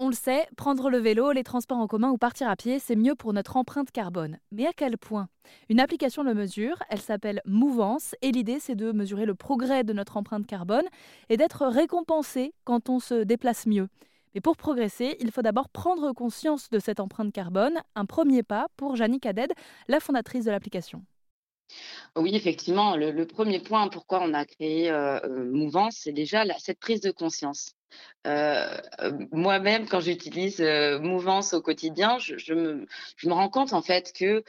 On le sait, prendre le vélo, les transports en commun ou partir à pied, c'est mieux pour notre empreinte carbone. Mais à quel point? Une application le mesure, elle s'appelle Mouvance, et l'idée c'est de mesurer le progrès de notre empreinte carbone et d'être récompensé quand on se déplace mieux. Mais pour progresser, il faut d'abord prendre conscience de cette empreinte carbone, un premier pas pour Jannick Aded, la fondatrice de l'application. Oui, effectivement, le, premier point pourquoi on a créé euh, euh, Mouvance, c'est déjà cette prise de conscience. Euh, moi-même, quand j'utilise Mouvance au quotidien, je, me, rends compte en fait que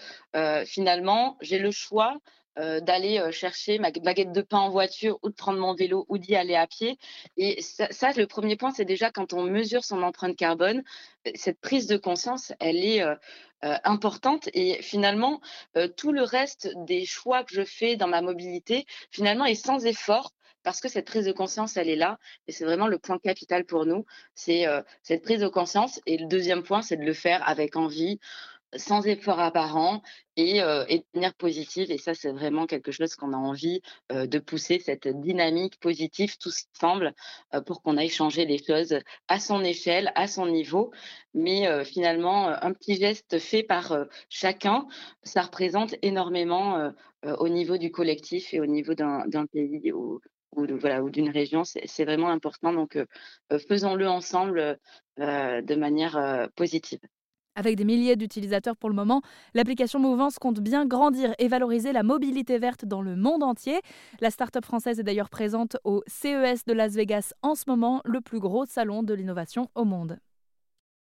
finalement, j'ai le choix euh, d'aller euh, chercher ma baguette de pain en voiture ou de prendre mon vélo ou d'y aller à pied. Et ça, le premier point, c'est déjà quand on mesure son empreinte carbone, euh, cette prise de conscience, elle est importante. Et finalement, tout le reste des choix que je fais dans ma mobilité, finalement, est sans effort. Parce que cette prise de conscience, elle est là, et c'est vraiment le point capital pour nous, c'est cette prise de conscience. Et le deuxième point, c'est de le faire avec envie, sans effort apparent et, de manière positive et ça, c'est vraiment quelque chose qu'on a envie, de pousser cette dynamique positive tous ensemble, pour qu'on aille changer les choses à son échelle, à son niveau. Mais finalement, un petit geste fait par, chacun, ça représente énormément, au niveau du collectif et au niveau d'un pays ou voilà, ou d'une région. C'est vraiment important donc faisons-le ensemble, de manière, positive. Avec des milliers d'utilisateurs pour le moment, l'application Mouvance compte bien grandir et valoriser la mobilité verte dans le monde entier. La start-up française est d'ailleurs présente au CES de Las Vegas en ce moment, le plus gros salon de l'innovation au monde.